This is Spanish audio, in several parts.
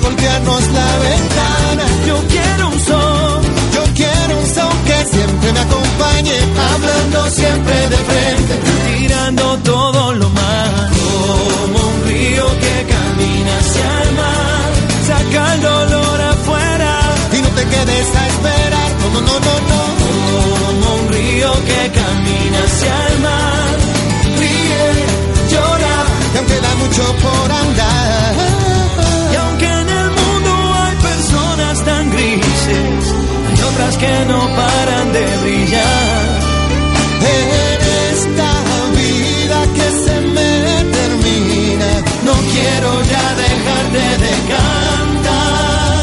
golpearnos la ventana. Yo quiero un sol, Yo quiero un son que siempre me acompañe, hablando siempre de frente. tirando todo lo malo. Como un río que camina hacia el mar. Saca el dolor afuera. Y no te quedes a esperar, no, no, no, no. Como un río que camina hacia el mar. Ríe, llora. Y aunque da mucho por andar, que no paran de brillar. en esta vida que se me termina, No quiero ya dejarte de cantar.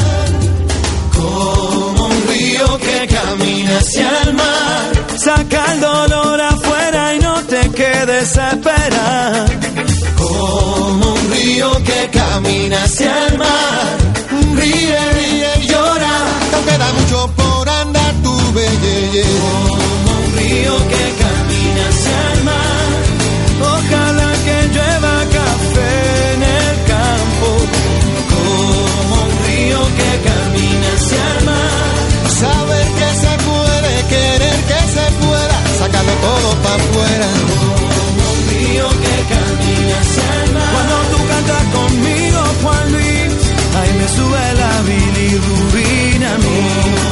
Como un río que camina hacia el mar. Saca el dolor afuera y no te quedes a esperar. Como un río que camina hacia el mar. Ríe, ríe y llora. y aunque da mucho por para afuera. Como un río que camina hacia el mar. Cuando tú cantas conmigo, Juan Luis, ahí me sube la bilirrubina a mí.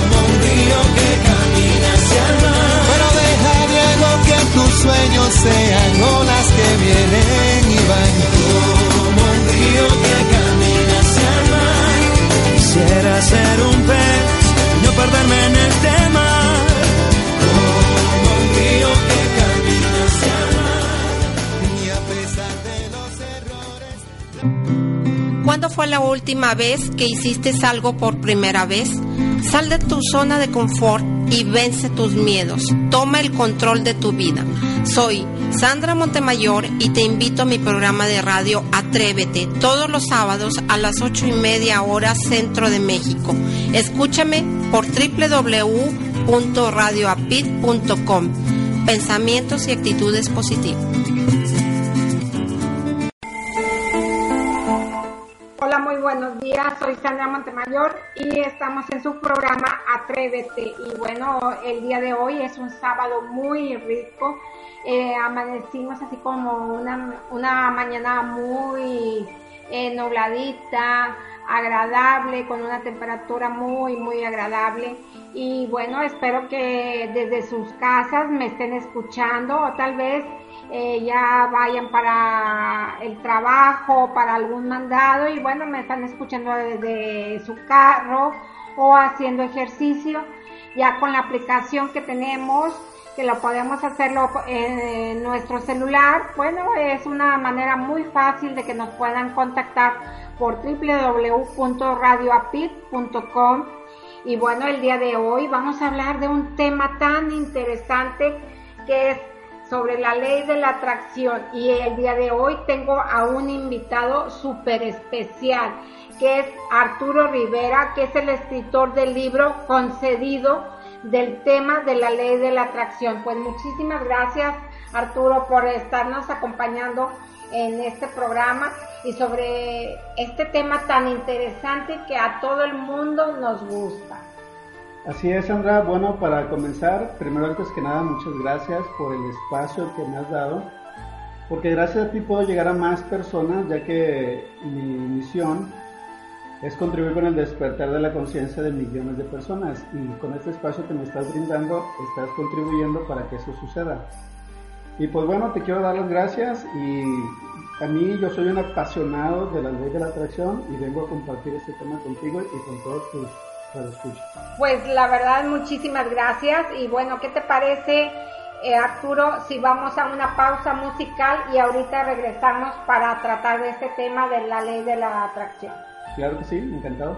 Como un río que camina hacia el mar. Pero deja, Diego, que tus sueños sean última vez que hiciste algo por primera vez? Sal de tu zona de confort y vence tus miedos. Toma el control de tu vida. Soy Sandra Montemayor y te invito a mi programa de radio Atrévete todos los sábados a las ocho y media hora centro de México. Escúchame por www.radioapit.com. Pensamientos y actitudes positivas. Soy Sandra Montemayor y estamos en su programa Atrévete. Y bueno, el día de hoy es un sábado muy rico. Eh, amanecimos así como una, una mañana muy eh, nubladita, agradable, con una temperatura muy, muy agradable. Y bueno, espero que desde sus casas me estén escuchando o tal vez eh, ya vayan para el trabajo, para algún mandado y bueno, me están escuchando desde su carro o haciendo ejercicio, ya con la aplicación que tenemos, que lo podemos hacerlo en nuestro celular, bueno, es una manera muy fácil de que nos puedan contactar por www.radioapit.com y bueno, el día de hoy vamos a hablar de un tema tan interesante que es sobre la ley de la atracción y el día de hoy tengo a un invitado súper especial que es Arturo Rivera, que es el escritor del libro concedido del tema de la ley de la atracción. Pues muchísimas gracias Arturo por estarnos acompañando en este programa y sobre este tema tan interesante que a todo el mundo nos gusta. Así es, Sandra. Bueno, para comenzar, primero antes que nada, muchas gracias por el espacio que me has dado, porque gracias a ti puedo llegar a más personas, ya que mi misión es contribuir con el despertar de la conciencia de millones de personas y con este espacio que me estás brindando, estás contribuyendo para que eso suceda. Y pues bueno, te quiero dar las gracias y a mí yo soy un apasionado de la ley de la atracción y vengo a compartir este tema contigo y con todos tus pues la verdad, muchísimas gracias. Y bueno, ¿qué te parece, eh, Arturo, si vamos a una pausa musical y ahorita regresamos para tratar de este tema de la ley de la atracción? Claro que sí, encantado.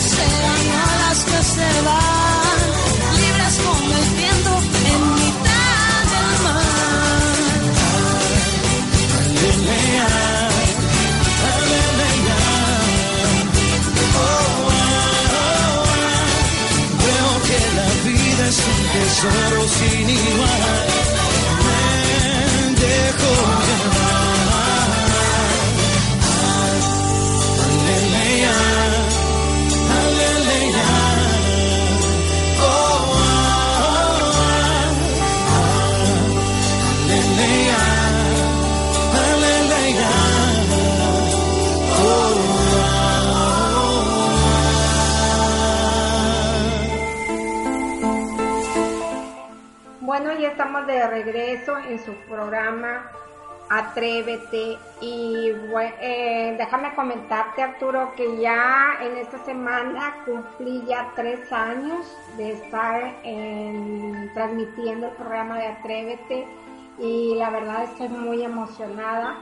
serán que se van, libres como el viento en mitad del mar. Aleluya, aleluya. Oh, ah, oh, oh, Veo que la vida es un tesoro sin igual. Me dejo bueno, ya estamos de regreso en su programa Atrévete y eh, déjame comentarte Arturo que ya en esta semana cumplí ya tres años de estar transmitiendo el programa de Atrévete y la verdad estoy muy emocionada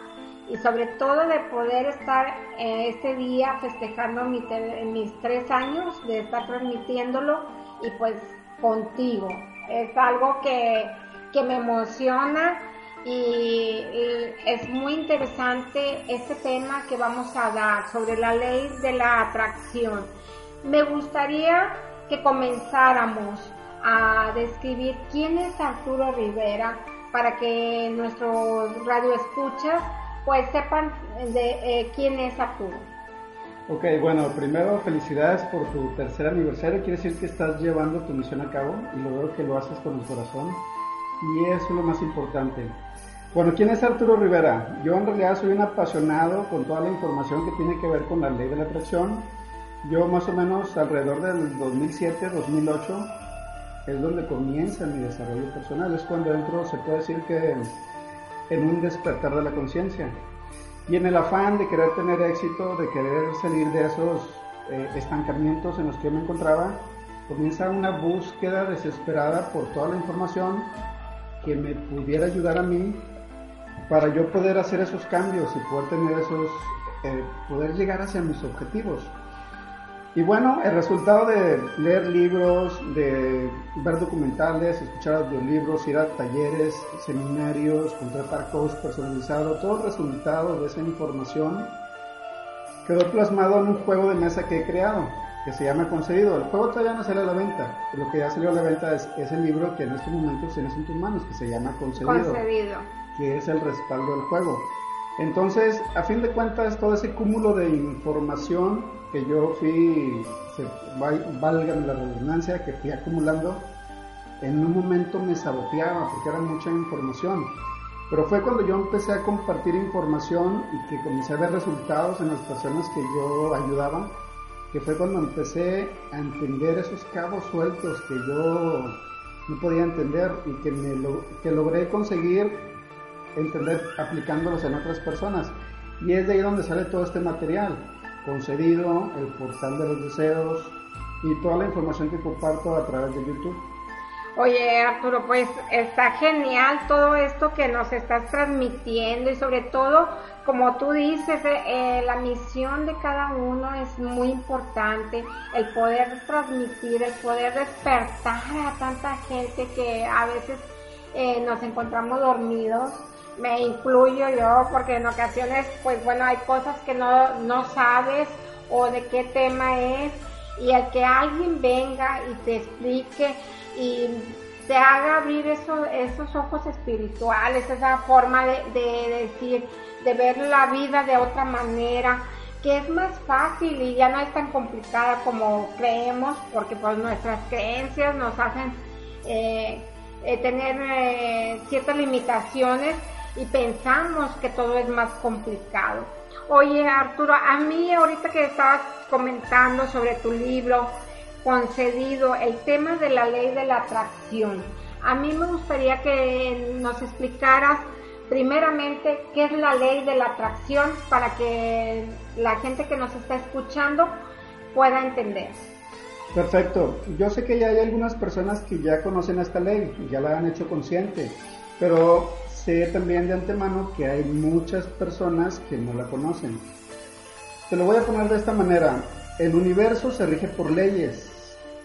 y sobre todo de poder estar eh, este día festejando mis tres años de estar transmitiéndolo y pues contigo. Es algo que, que me emociona y, es muy interesante este tema que vamos a dar sobre la ley de la atracción. Me gustaría que comenzáramos a describir quién es Arturo Rivera para que nuestros radioescuchas pues sepan de eh, quién es Arturo. Ok, bueno, primero felicidades por tu tercer aniversario. Quiere decir que estás llevando tu misión a cabo y lo veo que lo haces con el corazón. Y eso es lo más importante. Bueno, ¿quién es Arturo Rivera? Yo en realidad soy un apasionado con toda la información que tiene que ver con la ley de la atracción. Yo más o menos alrededor del 2007-2008 es donde comienza mi desarrollo personal. Es cuando entro, se puede decir que en un despertar de la conciencia. Y en el afán de querer tener éxito, de querer salir de esos eh, estancamientos en los que me encontraba, comienza una búsqueda desesperada por toda la información que me pudiera ayudar a mí para yo poder hacer esos cambios y poder tener esos, eh, poder llegar hacia mis objetivos. Y bueno, el resultado de leer libros, de ver documentales, escuchar audiolibros, ir a talleres, seminarios, contratar coach personalizado, todo el resultado de esa información quedó plasmado en un juego de mesa que he creado, que se llama Concedido. El juego todavía no sale a la venta, lo que ya salió a la venta es, el libro que en estos momentos tienes en tus manos, que se llama Concedido, Concedido. que es el respaldo del juego. Entonces, a fin de cuentas, todo ese cúmulo de información que yo fui, valga la redundancia, que fui acumulando, en un momento me saboteaba porque era mucha información. Pero fue cuando yo empecé a compartir información y que comencé a ver resultados en las personas que yo ayudaba, que fue cuando empecé a entender esos cabos sueltos que yo no podía entender y que, me que logré conseguir entender aplicándolos en otras personas. Y es de ahí donde sale todo este material concedido, el portal de los deseos y toda la información que comparto a través de YouTube. Oye Arturo, pues está genial todo esto que nos estás transmitiendo y sobre todo, como tú dices, eh, eh, la misión de cada uno es muy importante, el poder transmitir, el poder despertar a tanta gente que a veces eh, nos encontramos dormidos me incluyo yo porque en ocasiones pues bueno hay cosas que no, no sabes o de qué tema es y el que alguien venga y te explique y te haga abrir eso, esos ojos espirituales, esa forma de, de decir, de ver la vida de otra manera, que es más fácil y ya no es tan complicada como creemos, porque pues nuestras creencias nos hacen eh, eh, tener eh, ciertas limitaciones y pensamos que todo es más complicado. Oye Arturo, a mí ahorita que estabas comentando sobre tu libro concedido, el tema de la ley de la atracción, a mí me gustaría que nos explicaras primeramente qué es la ley de la atracción para que la gente que nos está escuchando pueda entender. Perfecto. Yo sé que ya hay algunas personas que ya conocen esta ley ya la han hecho consciente, pero sé también de antemano que hay muchas personas que no la conocen. Te lo voy a poner de esta manera. El universo se rige por leyes.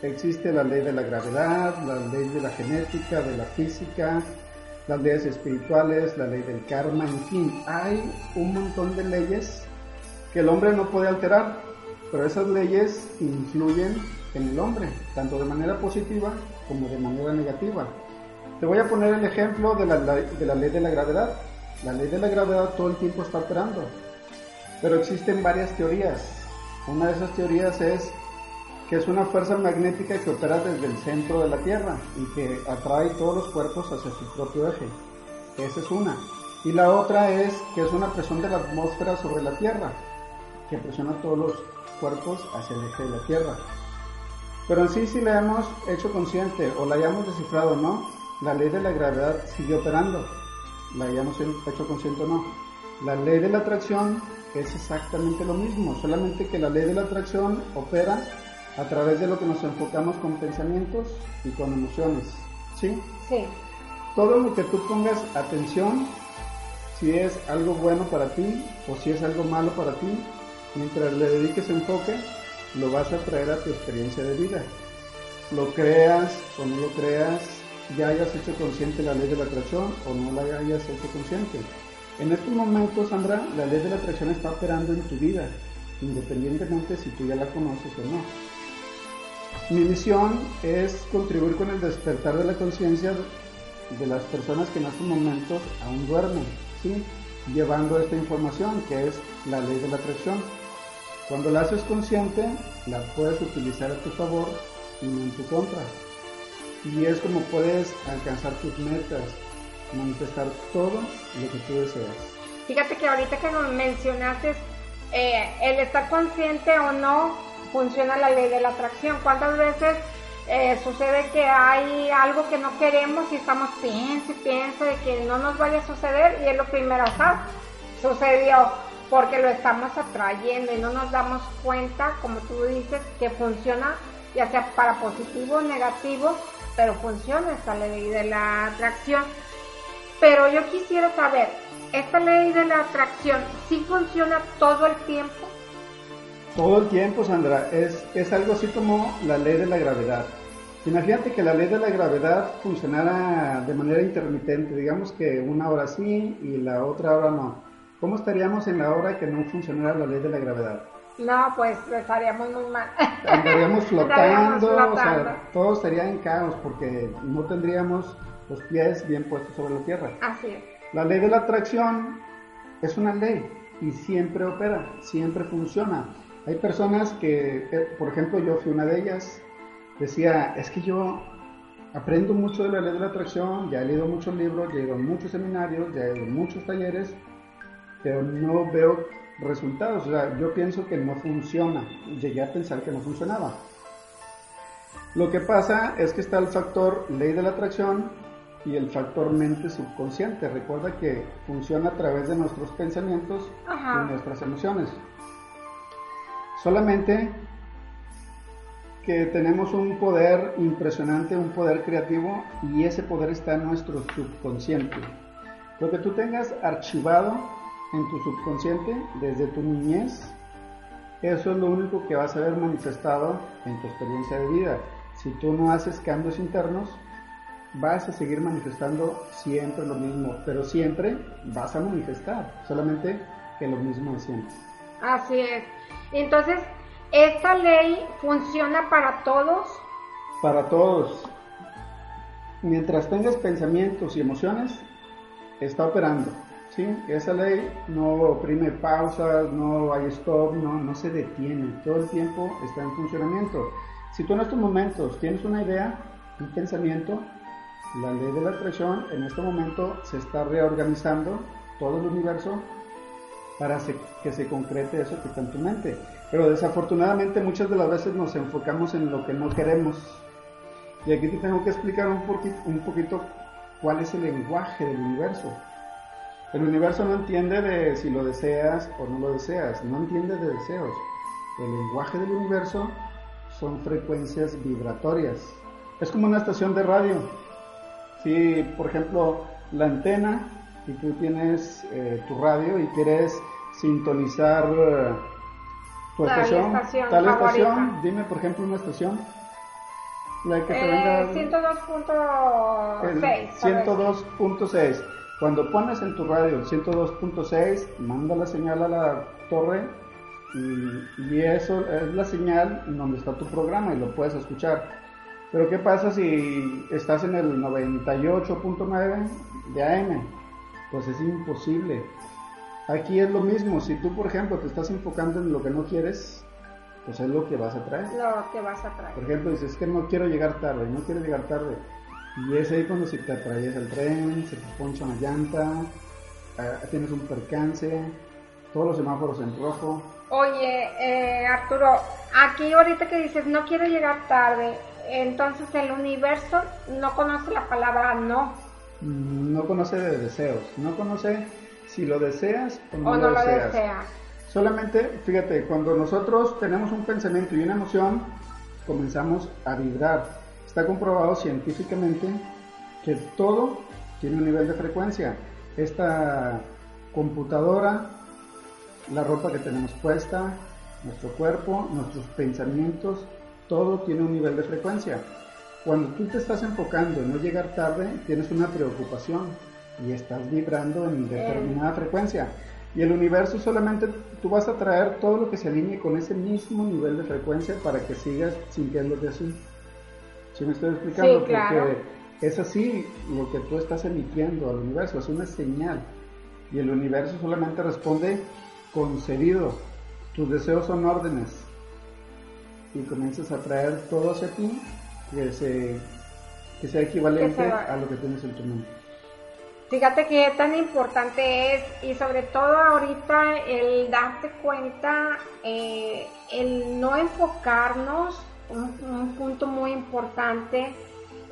Existe la ley de la gravedad, la ley de la genética, de la física, las leyes espirituales, la ley del karma, en fin, hay un montón de leyes que el hombre no puede alterar, pero esas leyes influyen en el hombre, tanto de manera positiva como de manera negativa. Te voy a poner el ejemplo de la, de la ley de la gravedad. La ley de la gravedad todo el tiempo está operando, pero existen varias teorías. Una de esas teorías es que es una fuerza magnética que opera desde el centro de la Tierra y que atrae todos los cuerpos hacia su propio eje. Esa es una. Y la otra es que es una presión de la atmósfera sobre la Tierra, que presiona todos los cuerpos hacia el eje de la Tierra. Pero en sí, si la hemos hecho consciente o la hayamos descifrado no, la ley de la gravedad sigue operando, la hayamos hecho consciente o no. La ley de la atracción es exactamente lo mismo, solamente que la ley de la atracción opera a través de lo que nos enfocamos con pensamientos y con emociones. ¿Sí? Sí. Todo lo que tú pongas atención, si es algo bueno para ti o si es algo malo para ti, mientras le dediques enfoque, lo vas a traer a tu experiencia de vida. Lo creas o no lo creas, ya hayas hecho consciente la ley de la atracción o no la hayas hecho consciente. En estos momentos, Sandra, la ley de la atracción está operando en tu vida, independientemente si tú ya la conoces o no. Mi misión es contribuir con el despertar de la conciencia de las personas que en estos momentos aún duermen, llevando esta información que es la ley de la atracción. Cuando la haces consciente, la puedes utilizar a tu favor y no en tu contra. Y es como puedes alcanzar tus metas, manifestar todo lo que tú deseas. Fíjate que ahorita que nos mencionaste eh, el estar consciente o no funciona la ley de la atracción. ¿Cuántas veces eh, sucede que hay algo que no queremos y estamos piensa piensa de que no nos vaya a suceder y es lo primero, ¿sabes? Sucedió porque lo estamos atrayendo y no nos damos cuenta, como tú dices, que funciona ya sea para positivo o negativo, pero funciona esta ley de la atracción. Pero yo quisiera saber, ¿esta ley de la atracción sí funciona todo el tiempo? Todo el tiempo, Sandra, es, es algo así como la ley de la gravedad. Imagínate que la ley de la gravedad funcionara de manera intermitente, digamos que una hora sí y la otra hora no. ¿Cómo estaríamos en la hora que no funcionara la ley de la gravedad? No, pues estaríamos muy mal. Andaríamos flotando, Estaríamos o flotando. sea, todo estaría en caos porque no tendríamos los pies bien puestos sobre la tierra. Así es. La ley de la atracción es una ley y siempre opera, siempre funciona. Hay personas que, eh, por ejemplo, yo fui una de ellas, decía, es que yo aprendo mucho de la ley de la atracción, ya he leído muchos libros, ya he ido a muchos seminarios, ya he ido a muchos talleres, pero no veo resultados. O sea, yo pienso que no funciona. Llegué a pensar que no funcionaba. Lo que pasa es que está el factor ley de la atracción y el factor mente subconsciente. Recuerda que funciona a través de nuestros pensamientos Ajá. y nuestras emociones. Solamente que tenemos un poder impresionante, un poder creativo y ese poder está en nuestro subconsciente. Lo que tú tengas archivado en tu subconsciente desde tu niñez, eso es lo único que vas a ver manifestado en tu experiencia de vida. Si tú no haces cambios internos, vas a seguir manifestando siempre lo mismo, pero siempre vas a manifestar, solamente que lo mismo de siempre. Así es. Entonces, ¿esta ley funciona para todos? Para todos, mientras tengas pensamientos y emociones, está operando. ¿Sí? Esa ley no oprime pausas, no hay stop, no, no se detiene. Todo el tiempo está en funcionamiento. Si tú en estos momentos tienes una idea, un pensamiento, la ley de la atracción en este momento se está reorganizando todo el universo para que se concrete eso que está en tu mente. Pero desafortunadamente muchas de las veces nos enfocamos en lo que no queremos. Y aquí te tengo que explicar un, poqui- un poquito cuál es el lenguaje del universo. El universo no entiende de si lo deseas o no lo deseas, no entiende de deseos. El lenguaje del universo son frecuencias vibratorias. Es como una estación de radio. Si, por ejemplo, la antena y tú tienes eh, tu radio y quieres sintonizar eh, tu Tal estación, estación tal favorita. estación, dime por ejemplo una estación. La que te Eh, venga- 102.6. el 102.6. Cuando pones en tu radio el 102.6, manda la señal a la torre y, y eso es la señal en donde está tu programa y lo puedes escuchar. Pero ¿qué pasa si estás en el 98.9 de AM? Pues es imposible. Aquí es lo mismo, si tú por ejemplo te estás enfocando en lo que no quieres, pues es lo que vas a traer. Lo que vas a traer. Por ejemplo, dices que no quiero llegar tarde, no quiero llegar tarde. Y es ahí cuando se te atraviesa el tren, se te poncha una llanta, tienes un percance, todos los semáforos en rojo. Oye, eh, Arturo, aquí ahorita que dices no quiero llegar tarde, entonces el universo no conoce la palabra no. Mm, no conoce de deseos, no conoce si lo deseas o no, lo, deseas. desea. Solamente, fíjate, cuando nosotros tenemos un pensamiento y una emoción, comenzamos a vibrar. Está comprobado científicamente que todo tiene un nivel de frecuencia. Esta computadora, la ropa que tenemos puesta, nuestro cuerpo, nuestros pensamientos, todo tiene un nivel de frecuencia. Cuando tú te estás enfocando en no llegar tarde, tienes una preocupación y estás vibrando en determinada frecuencia. Y el universo solamente tú vas a traer todo lo que se alinee con ese mismo nivel de frecuencia para que sigas sintiéndote así. ¿Sí me estoy explicando? Sí, claro. Porque es así lo que tú estás emitiendo al universo, es una señal. Y el universo solamente responde concedido. Tus deseos son órdenes. Y comienzas a traer todo hacia ti que, se, que sea equivalente Que a lo que tienes en tu mente. Fíjate que tan importante es y sobre todo ahorita el darte cuenta, eh, el no enfocarnos, un, un punto muy importante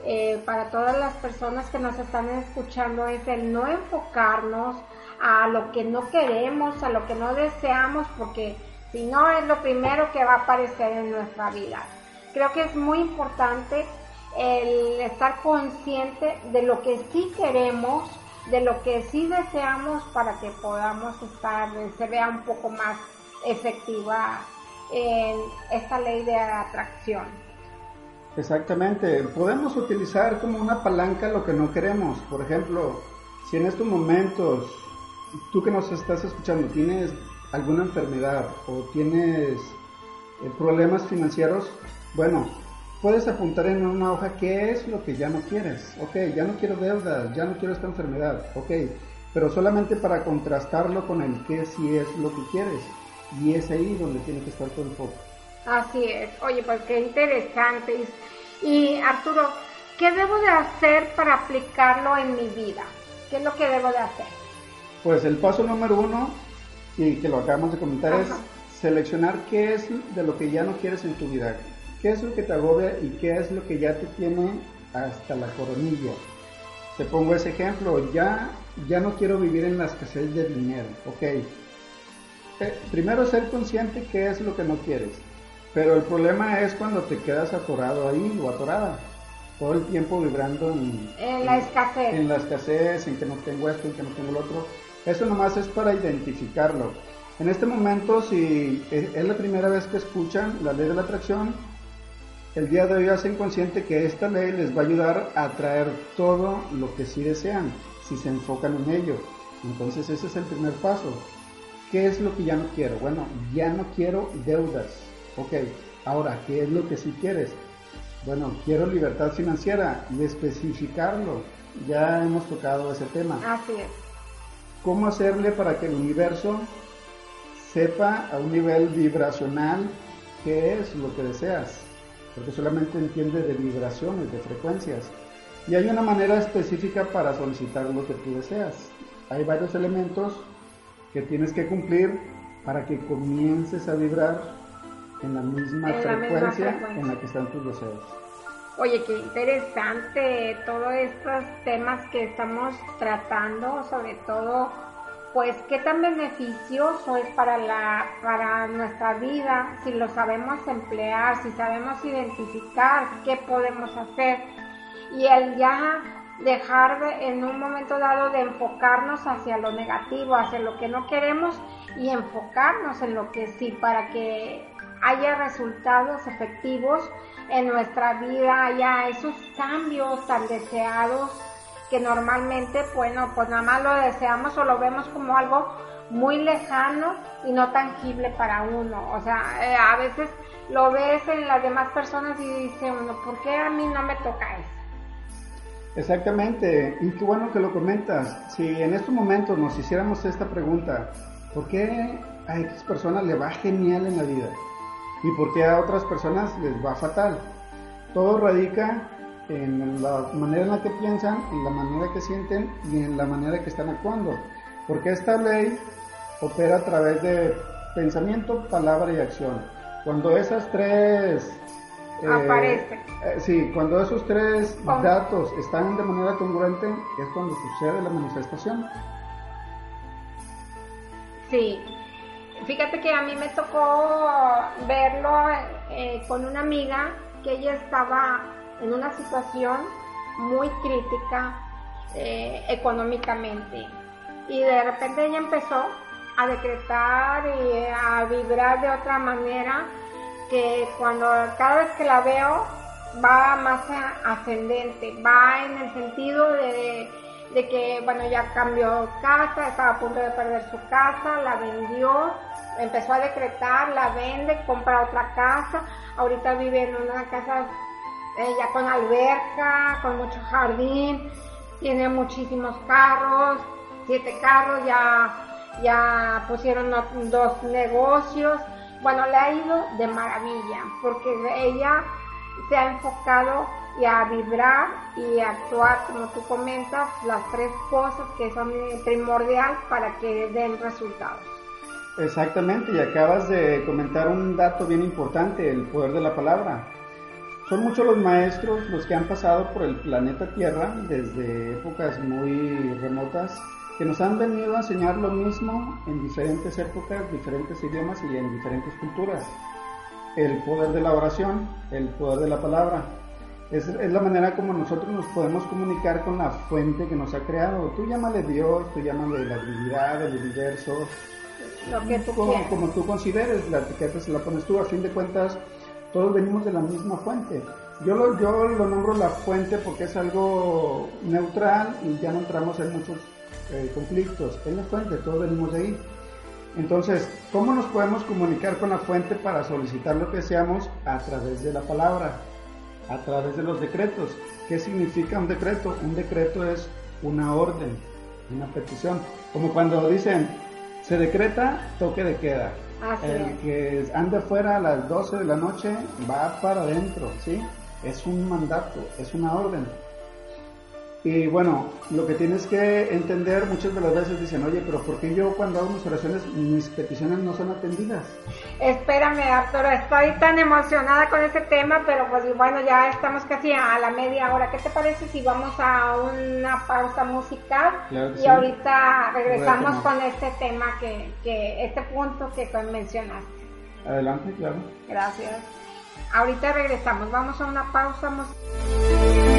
eh, para todas las personas que nos están escuchando es el no enfocarnos a lo que no queremos, a lo que no deseamos, porque si no es lo primero que va a aparecer en nuestra vida. Creo que es muy importante el estar consciente de lo que sí queremos, de lo que sí deseamos para que podamos estar, se vea un poco más efectiva en esta ley de atracción. Exactamente, podemos utilizar como una palanca lo que no queremos. Por ejemplo, si en estos momentos tú que nos estás escuchando tienes alguna enfermedad o tienes eh, problemas financieros, bueno, puedes apuntar en una hoja qué es lo que ya no quieres. Ok, ya no quiero deudas, ya no quiero esta enfermedad. Ok, pero solamente para contrastarlo con el qué sí es lo que quieres. Y es ahí donde tiene que estar todo el foco. Así es. Oye, pues qué interesante. Y Arturo, ¿qué debo de hacer para aplicarlo en mi vida? ¿Qué es lo que debo de hacer? Pues el paso número uno, y que lo acabamos de comentar, Ajá. es seleccionar qué es de lo que ya no quieres en tu vida. ¿Qué es lo que te agobia y qué es lo que ya te tiene hasta la coronilla? Te pongo ese ejemplo, ya, ya no quiero vivir en la escasez de dinero, ok. Primero ser consciente qué es lo que no quieres, pero el problema es cuando te quedas atorado ahí o atorada, todo el tiempo vibrando en, En la escasez. en la escasez, en que no tengo esto, en que no tengo lo otro. Eso nomás es para identificarlo. En este momento, si es es la primera vez que escuchan la ley de la atracción, el día de hoy hacen consciente que esta ley les va a ayudar a atraer todo lo que sí desean, si se enfocan en ello. Entonces ese es el primer paso. ¿Qué es lo que ya no quiero? Bueno, ya no quiero deudas. Ok, ahora, ¿qué es lo que sí quieres? Bueno, quiero libertad financiera y especificarlo. Ya hemos tocado ese tema. Así es. ¿Cómo hacerle para que el universo sepa a un nivel vibracional qué es lo que deseas? Porque solamente entiende de vibraciones, de frecuencias. Y hay una manera específica para solicitar lo que tú deseas. Hay varios elementos que tienes que cumplir para que comiences a vibrar en la misma, En la misma frecuencia, frecuencia. en la que están tus deseos. Oye, qué interesante todos estos temas que estamos tratando, sobre todo, pues qué tan beneficioso es para la para nuestra vida si lo sabemos emplear, si sabemos identificar qué podemos hacer y el ya dejar de- en un momento dado de enfocarnos hacia lo negativo, hacia lo que no queremos y enfocarnos en lo que sí para que haya resultados efectivos en nuestra vida, haya esos cambios tan deseados que normalmente, bueno, pues nada más lo deseamos o lo vemos como algo muy lejano y no tangible para uno. O sea, eh, a veces lo ves en las demás personas y dice uno, ¿por qué a mí no me toca eso? Exactamente, y qué bueno que lo comentas. Si en estos momentos nos hiciéramos esta pregunta, ¿por qué a X personas le va genial en la vida? ¿Y por qué a otras personas les va fatal? Todo radica en la manera en la que piensan, en la manera que sienten y en la manera que están actuando. Porque esta ley opera a través de pensamiento, palabra y acción. Cuando esas tres aparece. Eh, sí, cuando esos tres Oh. datos están de manera congruente, es cuando sucede la manifestación. Sí. Fíjate que a mí me tocó verlo eh, con una amiga que ella estaba en una situación muy crítica eh, económicamente y de repente ella empezó a decretar y a vibrar de otra manera que cuando cada vez que la veo va más ascendente, va en el sentido de, de que, bueno, ya cambió casa, estaba a punto de perder su casa, la vendió, empezó a decretar, la vende, compra otra casa, ahorita vive en una casa eh, ya con alberca, con mucho jardín, tiene muchísimos carros, siete carros, ya, ya pusieron dos negocios. Bueno, le ha ido de maravilla, porque ella se ha enfocado y a vibrar y a actuar, como tú comentas, las tres cosas que son eh, primordial para que den resultados. Exactamente, y acabas de comentar un dato bien importante, el poder de la palabra. Son muchos los maestros los que han pasado por el planeta Tierra desde épocas muy remotas que nos han venido a enseñar lo mismo en diferentes épocas, diferentes idiomas y en diferentes culturas. El poder de la oración, el poder de la palabra. Es, es la manera como nosotros nos podemos comunicar con la fuente que nos ha creado. Tú llámale Dios, tú llámale la divinidad, el universo, Lo que tú como, como tú consideres, la etiqueta se la pones tú, a fin de cuentas, todos venimos de la misma fuente. Yo lo, yo lo nombro la fuente porque es algo neutral y ya no entramos en muchos eh, conflictos. Es la fuente, todos venimos de ahí. Entonces, ¿cómo nos podemos comunicar con la fuente para solicitar lo que deseamos? A través de la palabra, a través de los decretos. ¿Qué significa un decreto? Un decreto es una orden, una petición. Como cuando dicen, se decreta toque de queda. Así El es. que ande fuera a las 12 de la noche va para adentro, ¿sí? Es un mandato, es una orden. Y bueno, lo que tienes que entender, muchas de las veces dicen, oye, pero ¿por qué yo cuando hago mis oraciones, mis peticiones no son atendidas? Espérame, Arturo, estoy tan emocionada con este tema, pero pues bueno, ya estamos casi a la media hora. ¿Qué te parece si vamos a una pausa musical? Claro y sí. ahorita regresamos con este tema que, que, este punto que mencionaste. Adelante, claro. Gracias. Ahorita regresamos, vamos a una pausa musical.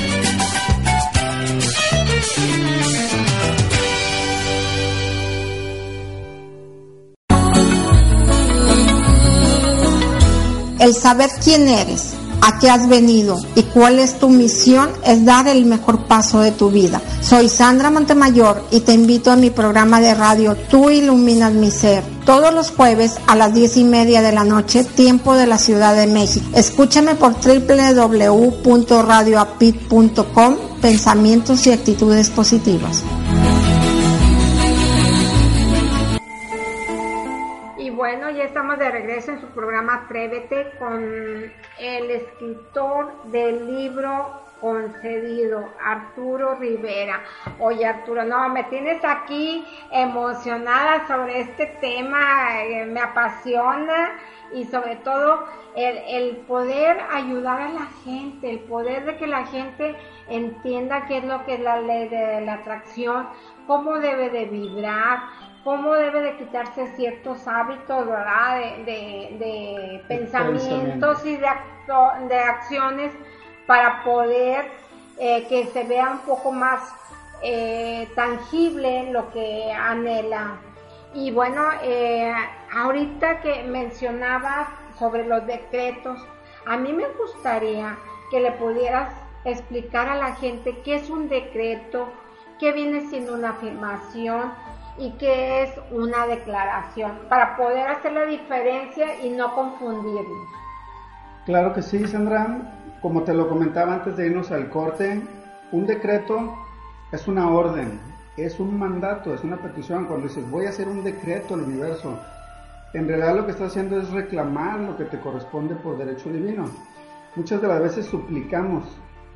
El saber quién eres, a qué has venido y cuál es tu misión es dar el mejor paso de tu vida. Soy Sandra Montemayor y te invito a mi programa de radio Tú iluminas mi ser. Todos los jueves a las diez y media de la noche, tiempo de la Ciudad de México. Escúchame por www.radioapit.com, pensamientos y actitudes positivas. Estamos de regreso en su programa Atrévete con el escritor del libro concedido, Arturo Rivera. Oye, Arturo, no, me tienes aquí emocionada sobre este tema, eh, me apasiona y sobre todo el, el, poder ayudar a la gente, el poder de que la gente entienda qué es lo que es la ley de la atracción, cómo debe de vibrar, cómo debe de quitarse ciertos hábitos, ¿verdad? De, pensamientos y de, de acciones para poder eh, que se vea un poco más eh, tangible lo que anhela. Y bueno, eh, ahorita que mencionabas sobre los decretos, a mí me gustaría que le pudieras explicar a la gente qué es un decreto, qué viene siendo una afirmación, y qué es una declaración para poder hacer la diferencia y no confundirnos. Claro que sí, Sandra. Como te lo comentaba antes de irnos al corte, un decreto es una orden, es un mandato, es una petición. Cuando dices voy a hacer un decreto al universo, en realidad lo que estás haciendo es reclamar lo que te corresponde por derecho divino. Muchas de las veces suplicamos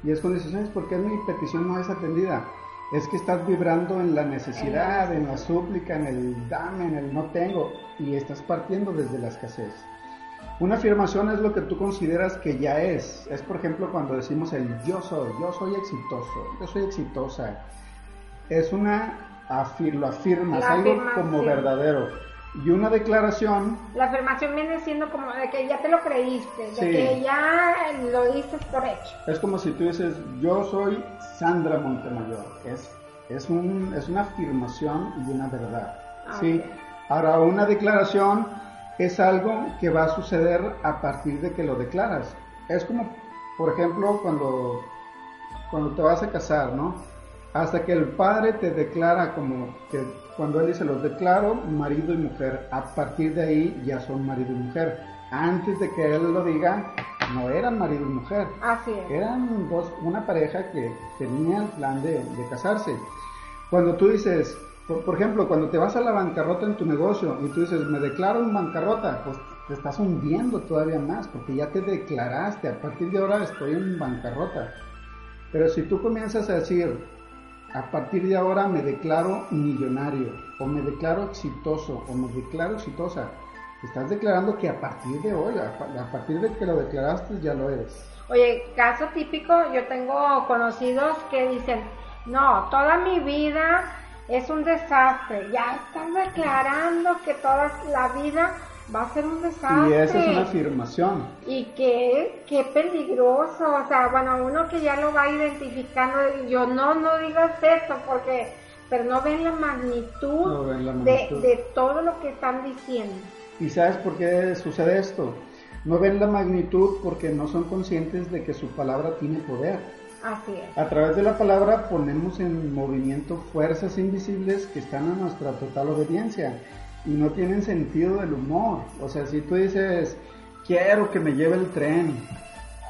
y es cuando dices, ¿sabes por qué mi petición no es atendida? Es que estás vibrando en la necesidad, en la súplica, en el dame, en el no tengo, y estás partiendo desde la escasez. Una afirmación es lo que tú consideras que ya es. Es por ejemplo cuando decimos el yo soy, yo soy exitoso, yo soy exitosa. Es una, afir, lo afirmas, algo como verdadero. Y una declaración. La afirmación viene siendo como de que ya te lo creíste, de que ya lo dices por hecho. Es como si tú dices, yo soy Sandra Montemayor. Es, es, un, es una afirmación y una verdad. Ah, ¿sí? Ahora, una declaración es algo que va a suceder a partir de que lo declaras. Es como, por ejemplo, cuando, cuando te vas a casar, ¿no? Hasta que el padre te declara como que cuando él dice los declaro marido y mujer, a partir de ahí ya son marido y mujer. Antes de que él lo diga, no eran marido y mujer. Así es. Eran dos, una pareja que tenía el plan de, casarse. Cuando tú dices, por, ejemplo, cuando te vas a la bancarrota en tu negocio y tú dices, me declaro en bancarrota, pues te estás hundiendo todavía más porque ya te declaraste, a partir de ahora estoy en bancarrota. Pero si tú comienzas a decir, a partir de ahora me declaro millonario, o me declaro exitoso, o me declaro exitosa, estás declarando que a partir de hoy, a, partir de que lo declaraste, ya lo eres. Oye, caso típico, yo tengo conocidos que dicen, no, toda mi vida es un desastre, ya están declarando que toda la vida va a ser un desastre. Y esa es una afirmación. Y qué, qué peligroso, o sea, bueno, uno que ya lo va identificando, yo no, no digas eso, porque, pero no ven la magnitud, no ven la magnitud. De, de todo lo que están diciendo. ¿Y sabes por qué sucede esto? No ven la magnitud porque no son conscientes de que su palabra tiene poder. Así es. A través de la palabra ponemos en movimiento fuerzas invisibles que están a nuestra total obediencia y no tienen sentido del humor. O sea, si tú dices, quiero que me lleve el tren,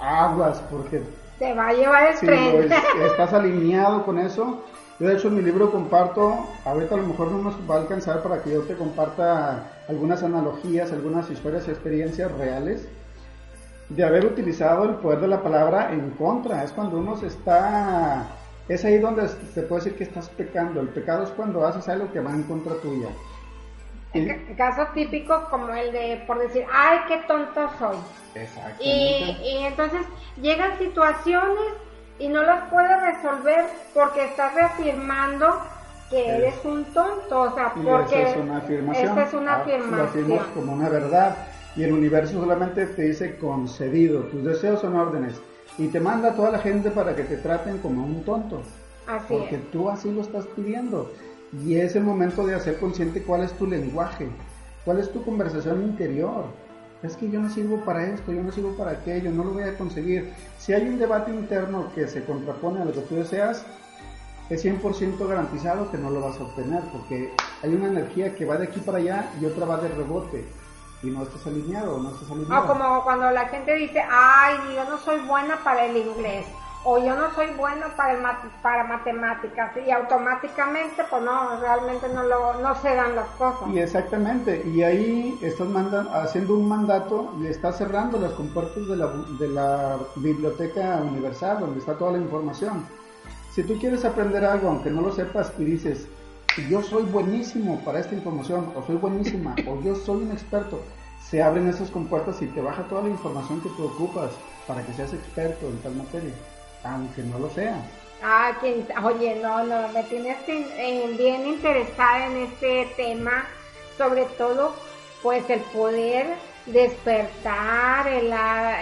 aguas porque... Te va a llevar el tren. estás alineado con eso, yo de hecho en mi libro comparto, ahorita a lo mejor no nos va a alcanzar para que yo te comparta algunas analogías, algunas historias y experiencias reales de haber utilizado el poder de la palabra en contra. Es cuando uno se está... Es ahí donde se puede decir que estás pecando. El pecado es cuando haces algo que va en contra tuya. El caso típico como el de, por decir, ay, qué tonto soy. Y, y entonces llegan situaciones y no las puedes resolver porque estás reafirmando que eres un tonto, o sea, porque esa es una afirmación. es una afirmación. Lo como una verdad y el universo solamente te dice concedido, tus deseos son órdenes y te manda a toda la gente para que te traten como un tonto. Así porque tú así lo estás pidiendo y es el momento de hacer consciente cuál es tu lenguaje, cuál es tu conversación interior es que yo no sirvo para esto, yo no sirvo para aquello, no lo voy a conseguir. Si hay un debate interno que se contrapone a lo que tú deseas, es 100% garantizado que no lo vas a obtener, porque hay una energía que va de aquí para allá y otra va de rebote y no estás alineado, no estás alineado. O como cuando la gente dice, ay, yo no soy buena para el inglés, o yo no soy bueno para, para matemáticas, y automáticamente, pues no, realmente no, lo, no se dan las cosas. Y exactamente, y ahí estás haciendo un mandato y estás cerrando las compuertas de la, de la biblioteca universal, donde está toda la información. Si tú quieres aprender algo, aunque no lo sepas, y dices, yo soy buenísimo para esta información, o soy buenísima, o yo soy un experto, se abren esas compuertas y te baja toda la información que te ocupas para que seas experto en tal materia, aunque no lo sea. Ah, oye, no, no, me tienes bien interesada en este tema, sobre todo, pues el poder despertar, el,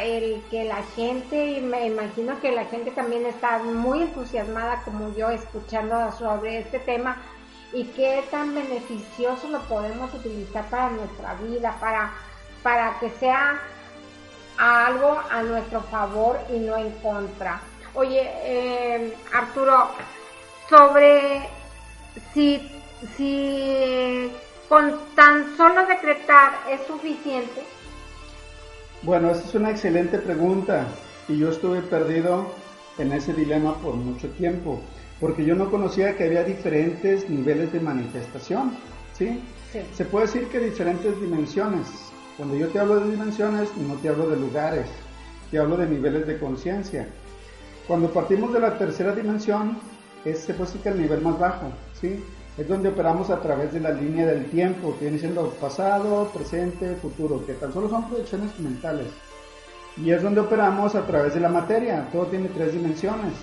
el, que la gente, y me imagino que la gente también está muy entusiasmada como yo escuchando sobre este tema y qué tan beneficioso lo podemos utilizar para nuestra vida, para, para que sea algo a nuestro favor y no en contra. Oye, eh, Arturo, sobre si, si con tan solo decretar es suficiente, bueno, esa es una excelente pregunta y yo estuve perdido en ese dilema por mucho tiempo, porque yo no conocía que había diferentes niveles de manifestación, ¿sí? Se puede decir que diferentes dimensiones. Cuando yo te hablo de dimensiones, no te hablo de lugares, te hablo de niveles de conciencia. Cuando partimos de la tercera dimensión, ese puede que el nivel más bajo, ¿sí? es donde operamos a través de la línea del tiempo, que viene siendo pasado, presente, futuro, que tan solo son proyecciones mentales. Y es donde operamos a través de la materia, todo tiene tres dimensiones.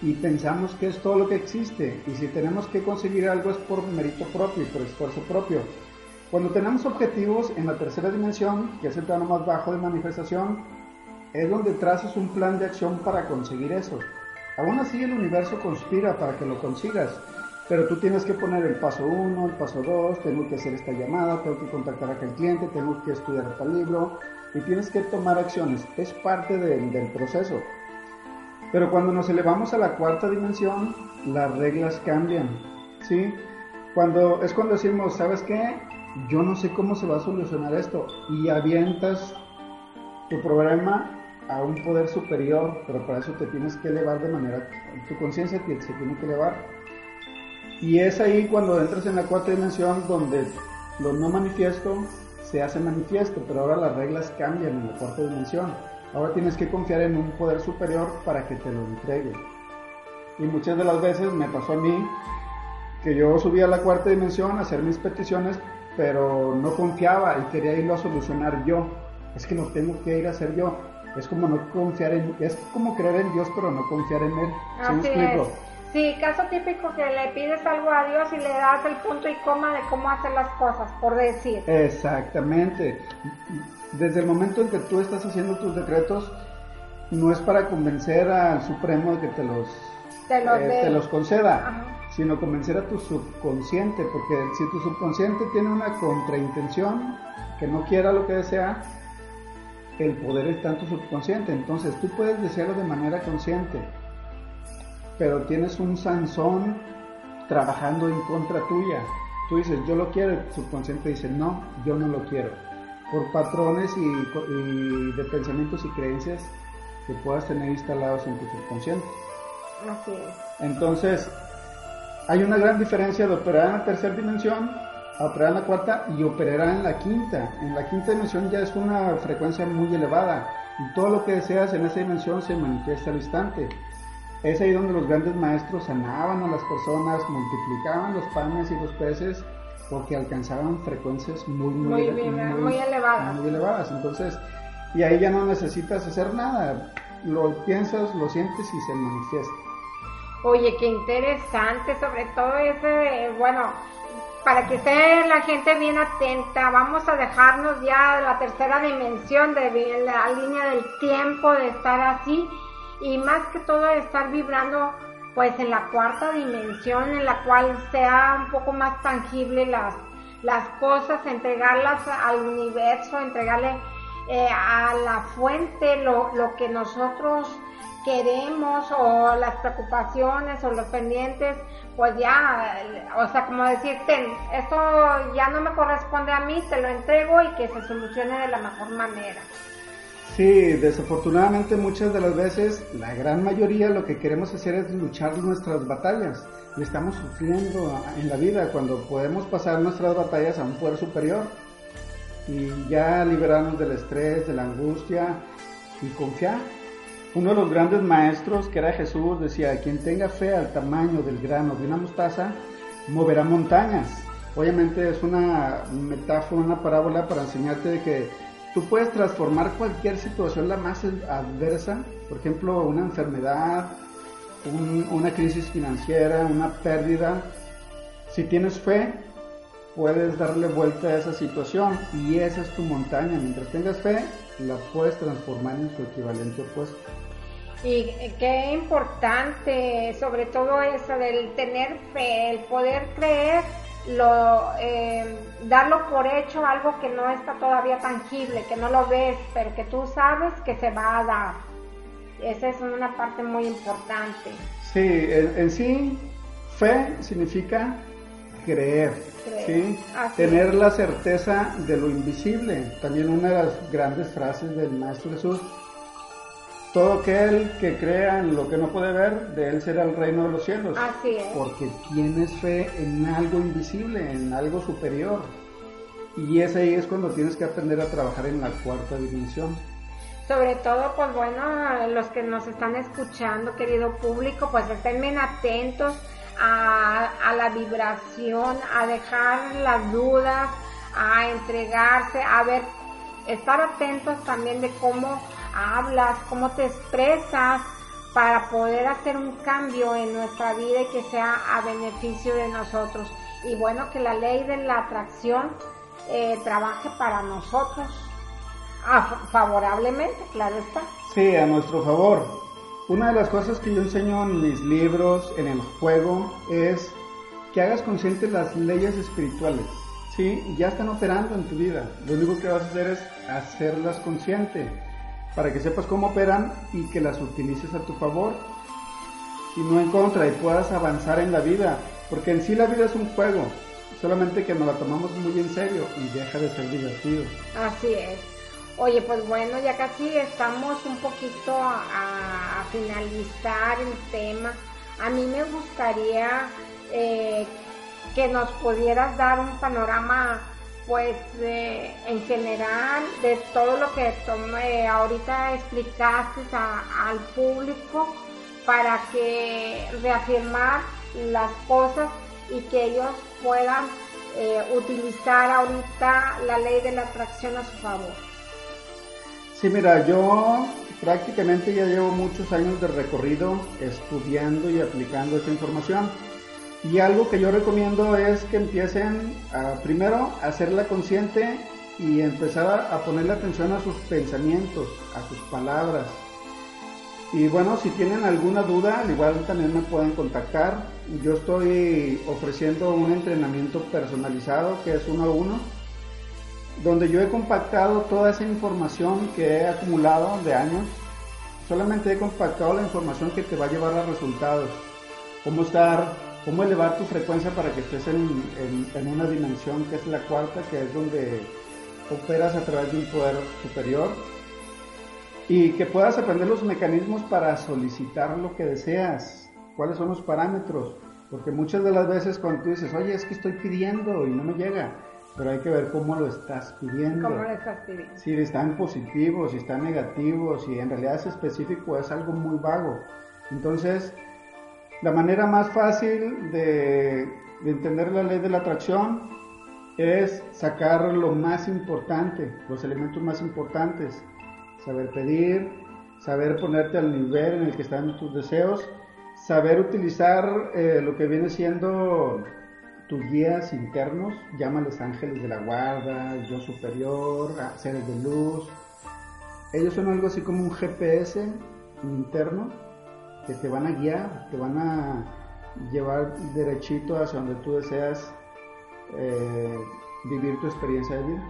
Y pensamos que es todo lo que existe, y si tenemos que conseguir algo es por mérito propio y por esfuerzo propio. Cuando tenemos objetivos en la tercera dimensión, que es el plano más bajo de manifestación, es donde trazas un plan de acción para conseguir eso. Aún así el universo conspira para que lo consigas, pero tú tienes que poner el paso 1, el paso 2, tengo que hacer esta llamada, tengo que contactar a aquel cliente, tengo que estudiar tal libro y tienes que tomar acciones. Es parte del proceso. Pero cuando nos elevamos a la cuarta dimensión, las reglas cambian. ¿sí? Cuando, es cuando decimos, ¿sabes qué? Yo no sé cómo se va a solucionar esto. Y avientas tu problema a un poder superior, pero para eso te tienes que elevar de manera, tu conciencia se tiene que elevar y es ahí cuando entras en la cuarta dimensión donde lo no manifiesto se hace manifiesto, pero ahora las reglas cambian en la cuarta dimensión. Ahora tienes que confiar en un poder superior para que te lo entregue. Y muchas de las veces me pasó a mí que yo subía a la cuarta dimensión a hacer mis peticiones, pero no confiaba y quería irlo a solucionar yo. Es que lo tengo que ir a hacer yo. Es como no confiar en, es como creer en Dios, pero no confiar en Él. ¿Sí me explico? Sí, caso típico que le pides algo a Dios y le das el punto y coma de cómo hacer las cosas, por decir. Exactamente. Desde el momento en que tú estás haciendo tus decretos, no es para convencer al Supremo de que te los, te los, eh, conceda, sino convencer a tu subconsciente, porque si tu subconsciente tiene una contraintención, que no quiera lo que desea, el poder está en tu subconsciente. Entonces tú puedes desearlo de manera consciente pero tienes un Sansón trabajando en contra tuya. Tú dices, yo lo quiero, el subconsciente dice, no, yo no lo quiero. Por patrones y, de pensamientos y creencias que puedas tener instalados en tu subconsciente. Así es. Entonces, hay una gran diferencia de operar en la tercera dimensión a operar en la cuarta y operar en la quinta. En la quinta dimensión ya es una frecuencia muy elevada y todo lo que deseas en esa dimensión se manifiesta al instante. Es ahí donde los grandes maestros sanaban a las personas, multiplicaban los panes y los peces porque alcanzaban frecuencias muy, muy, muy, elevadas. Muy elevadas. Entonces, y ahí ya no necesitas hacer nada. Lo piensas, lo sientes y se manifiesta. Oye, qué interesante, sobre todo ese, bueno, para que esté la gente bien atenta, vamos a dejarnos ya la tercera dimensión de la línea del tiempo de estar así y más que todo estar vibrando pues en la cuarta dimensión en la cual sea un poco más tangible las, las cosas, entregarlas al universo, entregarle eh, a la fuente lo, lo que nosotros queremos o las preocupaciones o los pendientes, pues ya, o sea, como decirte, esto ya no me corresponde a mí, te lo entrego y que se solucione de la mejor manera. Sí, desafortunadamente muchas de las veces, la gran mayoría lo que queremos hacer es luchar nuestras batallas y estamos sufriendo en la vida cuando podemos pasar nuestras batallas a un poder superior y ya liberarnos del estrés, de la angustia y confiar. Uno de los grandes maestros, que era Jesús, decía, quien tenga fe al tamaño del grano de una mostaza, moverá montañas. Obviamente es una metáfora, una parábola para enseñarte de que tú puedes transformar cualquier situación la más adversa, por ejemplo, una enfermedad, una crisis financiera, una pérdida. Si tienes fe, puedes darle vuelta a esa situación y esa es tu montaña. Mientras tengas fe, la puedes transformar en tu equivalente opuesto. Y qué importante, sobre todo eso del tener fe, el poder creer, lo, eh, darlo por hecho, algo que no está todavía tangible, que no lo ves, pero que tú sabes que se va a dar. Esa es una parte muy importante. Sí, en, sí, fe significa creer, ¿sí? tener la certeza de lo invisible. También una de las grandes frases del Maestro Jesús todo aquel que crea en lo que no puede ver, de él será el reino de los cielos. Así es. Porque tienes fe en algo invisible, en algo superior. Y es ahí es cuando tienes que aprender a trabajar en la cuarta dimensión. Sobre todo, pues bueno, los que nos están escuchando, querido público, pues estén bien atentos a, a la vibración, a dejar las dudas, a entregarse, a ver, estar atentos también de cómo hablas, cómo te expresas para poder hacer un cambio en nuestra vida y que sea a beneficio de nosotros. Y bueno, que la ley de la atracción eh, trabaje para nosotros favorablemente, claro está. Sí, a nuestro favor. Una de las cosas que yo enseño en mis libros, en el juego, es que hagas consciente las leyes espirituales. Sí, ya están operando en tu vida. Lo único que vas a hacer es hacerlas consciente para que sepas cómo operan y que las utilices a tu favor y no en contra y puedas avanzar en la vida, porque en sí la vida es un juego, solamente que nos la tomamos muy en serio y deja de ser divertido. Así es. Oye, pues bueno, ya casi estamos un poquito a, finalizar el tema. A mí me gustaría eh, que nos pudieras dar un panorama pues en general de todo lo que tomé, ahorita explicaste al público para que reafirmar las cosas y que ellos puedan eh, utilizar ahorita la ley de la atracción a su favor. Sí, mira, yo prácticamente ya llevo muchos años de recorrido estudiando y aplicando esta información y algo que yo recomiendo es que empiecen a, primero a hacerla consciente y empezar a, ponerle atención a sus pensamientos, a sus palabras. Y bueno, si tienen alguna duda, al igual también me pueden contactar. Yo estoy ofreciendo un entrenamiento personalizado que es uno a uno, donde yo he compactado toda esa información que he acumulado de años. Solamente he compactado la información que te va a llevar a resultados. Cómo estar cómo elevar tu frecuencia para que estés en, una dimensión que es la cuarta, que es donde operas a través de un poder superior y que puedas aprender los mecanismos para solicitar lo que deseas, cuáles son los parámetros, porque muchas de las veces cuando tú dices, oye, es que estoy pidiendo y no me llega, pero hay que ver cómo lo estás pidiendo. ¿Cómo lo estás pidiendo? Si está en positivo, si está en negativo, si en realidad es específico, es algo muy vago. Entonces, la manera más fácil de, entender la ley de la atracción es sacar lo más importante, los elementos más importantes, saber pedir, saber ponerte al nivel en el que están tus deseos, saber utilizar eh, lo que viene siendo tus guías internos, llámales ángeles de la guarda, yo superior, seres de luz. Ellos son algo así como un GPS interno que te van a guiar, te van a llevar derechito hacia donde tú deseas eh, vivir tu experiencia de vida.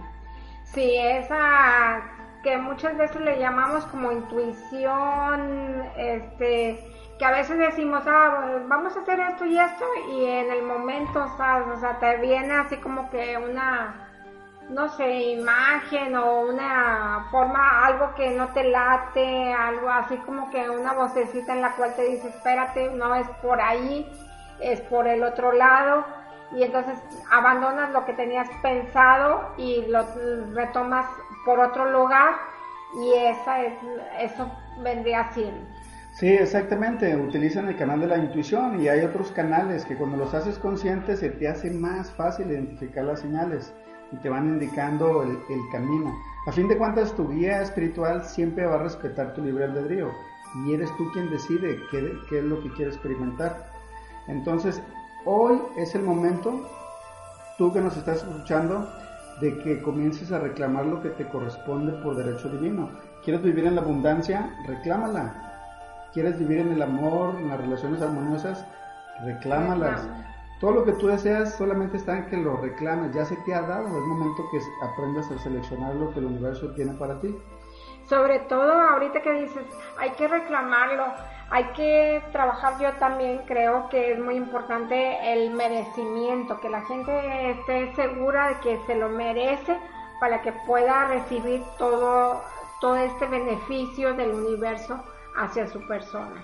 Sí, esa que muchas veces le llamamos como intuición, este, que a veces decimos, ah, vamos a hacer esto y esto, y en el momento, ¿sabes? O sea, te viene así como que una, no sé, imagen o una forma, algo que no te late, algo así como que una vocecita en la cual te dice, espérate, no es por ahí, es por el otro lado, y entonces abandonas lo que tenías pensado y lo retomas por otro lugar, y esa es, eso vendría siendo. Sí, exactamente, utilizan el canal de la intuición y hay otros canales que cuando los haces conscientes se te hace más fácil identificar las señales y te van indicando el, camino. A fin de cuentas, tu guía espiritual siempre va a respetar tu libre albedrío y eres tú quien decide qué, qué es lo que quieres experimentar. Entonces, hoy es el momento, tú que nos estás escuchando, de que comiences a reclamar lo que te corresponde por derecho divino. ¿Quieres vivir en la abundancia? Reclámala quieres vivir en el amor, en las relaciones armoniosas, reclámalas. Todo lo que tú deseas solamente está en que lo reclames, ya se te ha dado, es momento que aprendas a seleccionar lo que el universo tiene para ti. Sobre todo ahorita que dices, hay que reclamarlo, hay que trabajar, yo también creo que es muy importante el merecimiento, que la gente esté segura de que se lo merece para que pueda recibir todo, todo este beneficio del universo hacia su persona.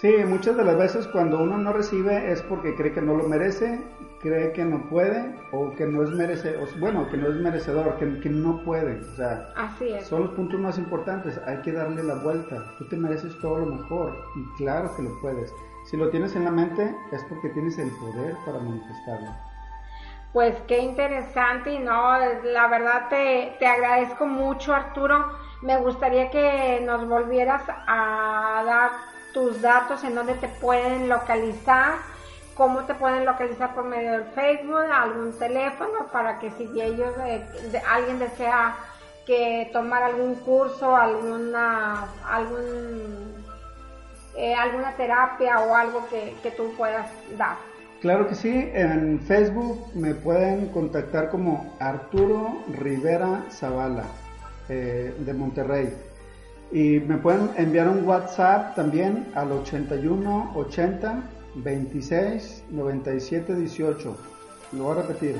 Sí, muchas de las veces cuando uno no recibe es porque cree que no lo merece, cree que no puede o que no es merece, bueno, que no es merecedor, que, que no puede. O sea, Así es. son los puntos más importantes. Hay que darle la vuelta. Tú te mereces todo lo mejor y claro que lo puedes. Si lo tienes en la mente es porque tienes el poder para manifestarlo. Pues qué interesante y no, la verdad te, te agradezco mucho Arturo me gustaría que nos volvieras a dar tus datos en donde te pueden localizar, cómo te pueden localizar por medio del Facebook, algún teléfono, para que si ellos, eh, alguien desea que tomar algún curso, alguna, algún, eh, alguna terapia o algo que, que tú puedas dar. Claro que sí, en Facebook me pueden contactar como Arturo Rivera Zavala. Eh, de Monterrey. Y me pueden enviar un WhatsApp también al 81 80 26 97 18. Lo voy a repetir.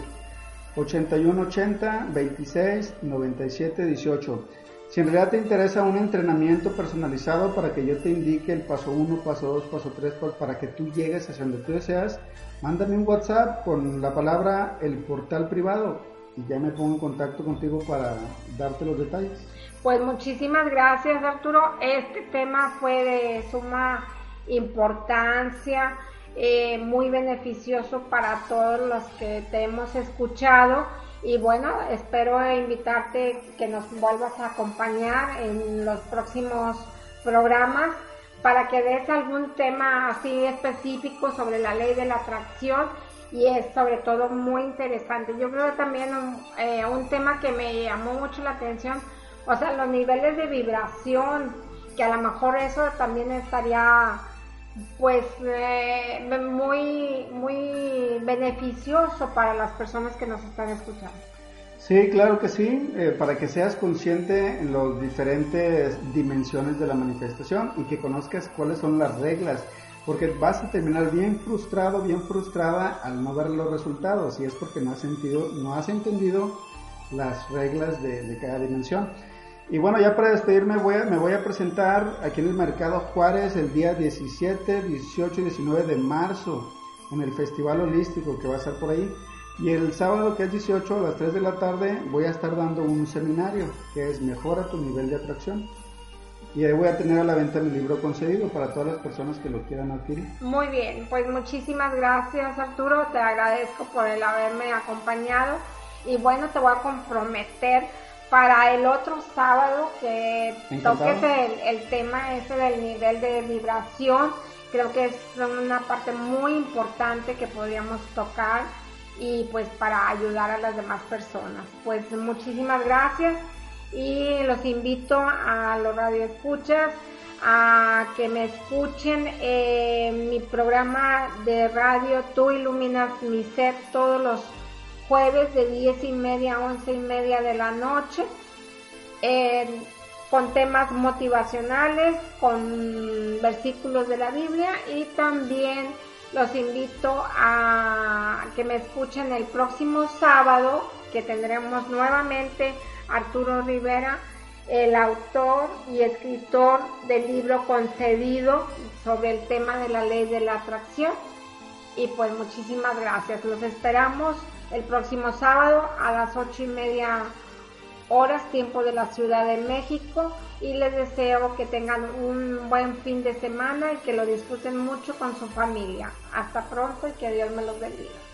81 80 26 97 18. Si en realidad te interesa un entrenamiento personalizado para que yo te indique el paso 1, paso 2, paso 3, para que tú llegues hacia donde tú deseas, mándame un WhatsApp con la palabra el portal privado y ya me pongo en contacto contigo para darte los detalles. Pues muchísimas gracias Arturo. Este tema fue de suma importancia, eh, muy beneficioso para todos los que te hemos escuchado y bueno, espero invitarte que nos vuelvas a acompañar en los próximos programas para que des algún tema así específico sobre la ley de la atracción y es sobre todo muy interesante. Yo creo también un, eh, un tema que me llamó mucho la atención, o sea, los niveles de vibración, que a lo mejor eso también estaría pues eh, muy muy beneficioso para las personas que nos están escuchando. Sí, claro que sí, eh, para que seas consciente en las diferentes dimensiones de la manifestación y que conozcas cuáles son las reglas porque vas a terminar bien frustrado, bien frustrada al no ver los resultados y es porque no has, sentido, no has entendido las reglas de, cada dimensión. Y bueno, ya para despedirme me voy a presentar aquí en el Mercado Juárez el día 17, 18 y 19 de marzo en el Festival Holístico que va a estar por ahí. Y el sábado que es 18 a las 3 de la tarde voy a estar dando un seminario que es Mejora tu nivel de atracción. Y ahí voy a tener a la venta mi libro concedido para todas las personas que lo quieran adquirir. Muy bien, pues muchísimas gracias Arturo, te agradezco por el haberme acompañado y bueno, te voy a comprometer para el otro sábado que toques el, el tema ese del nivel de vibración. Creo que es una parte muy importante que podríamos tocar y pues para ayudar a las demás personas. Pues muchísimas gracias y los invito a los radioescuchas a que me escuchen mi programa de radio Tú iluminas mi ser todos los jueves de 10 y media a 11 y media de la noche. con temas motivacionales, con versículos de la Biblia y también los invito a que me escuchen el próximo sábado que tendremos nuevamente Arturo Rivera, el autor y escritor del libro concedido sobre el tema de la ley de la atracción. Y pues muchísimas gracias. Los esperamos el próximo sábado a las ocho y media horas, tiempo de la Ciudad de México. Y les deseo que tengan un buen fin de semana y que lo disfruten mucho con su familia. Hasta pronto y que Dios me los bendiga.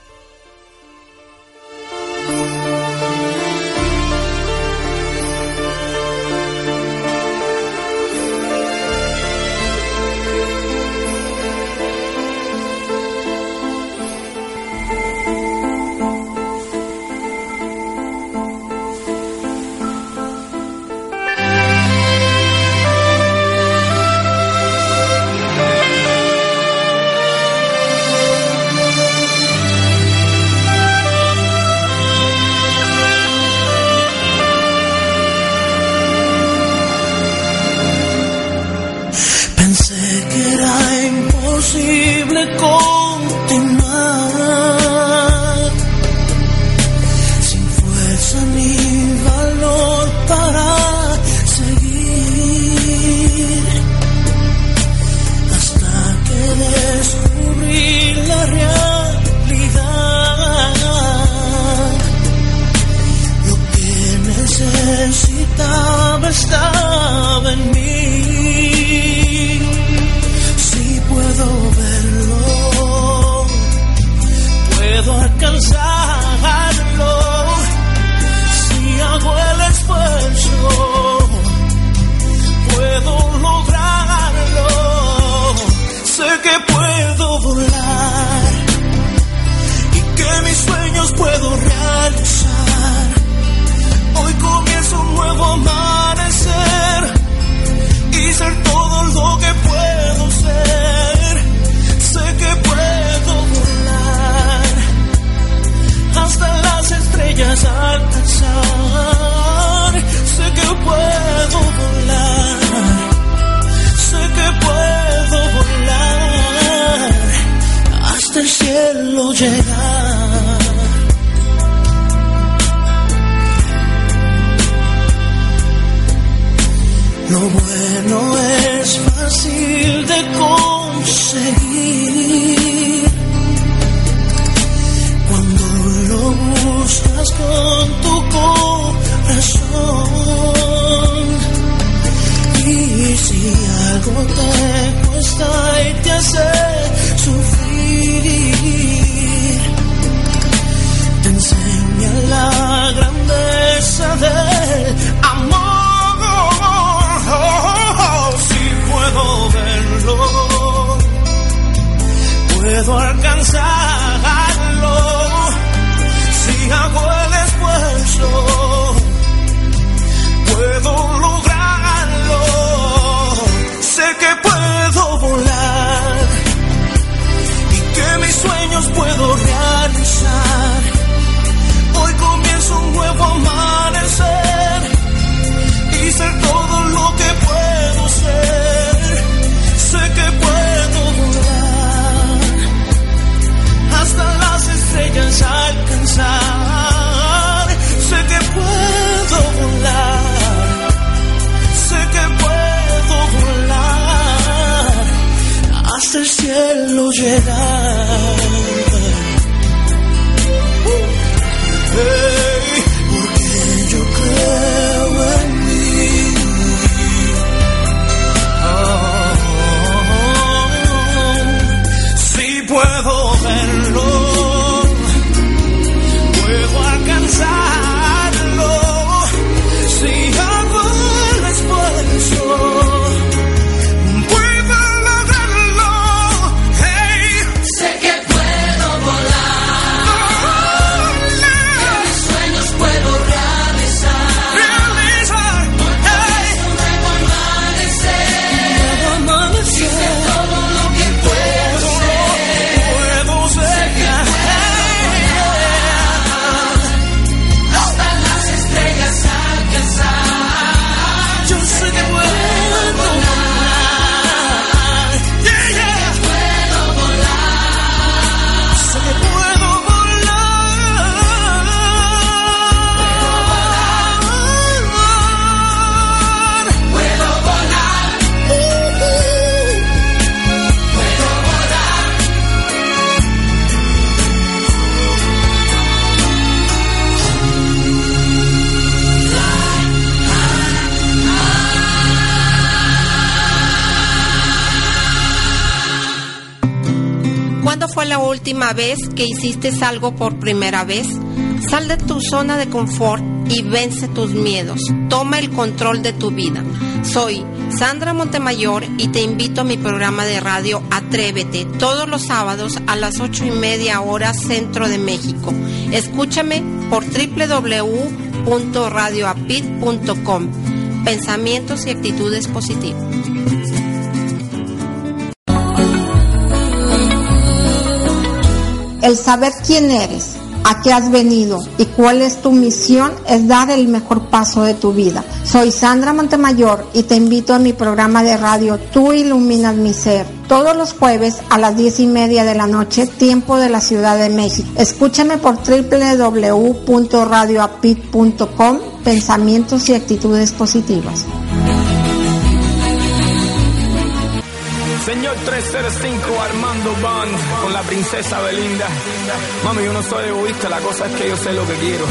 desire última vez que hiciste algo por primera vez? Sal de tu zona de confort y vence tus miedos. Toma el control de tu vida. Soy Sandra Montemayor y te invito a mi programa de radio Atrévete todos los sábados a las ocho y media hora centro de México. Escúchame por www.radioapit.com. Pensamientos y actitudes positivas. El saber quién eres, a qué has venido y cuál es tu misión es dar el mejor paso de tu vida. Soy Sandra Montemayor y te invito a mi programa de radio Tú iluminas mi ser. Todos los jueves a las diez y media de la noche, tiempo de la Ciudad de México. Escúchame por www.radioapit.com, pensamientos y actitudes positivas. Señor 305 Armando Band con la princesa Belinda. Mami, yo no soy egoísta, la cosa es que yo sé lo que quiero.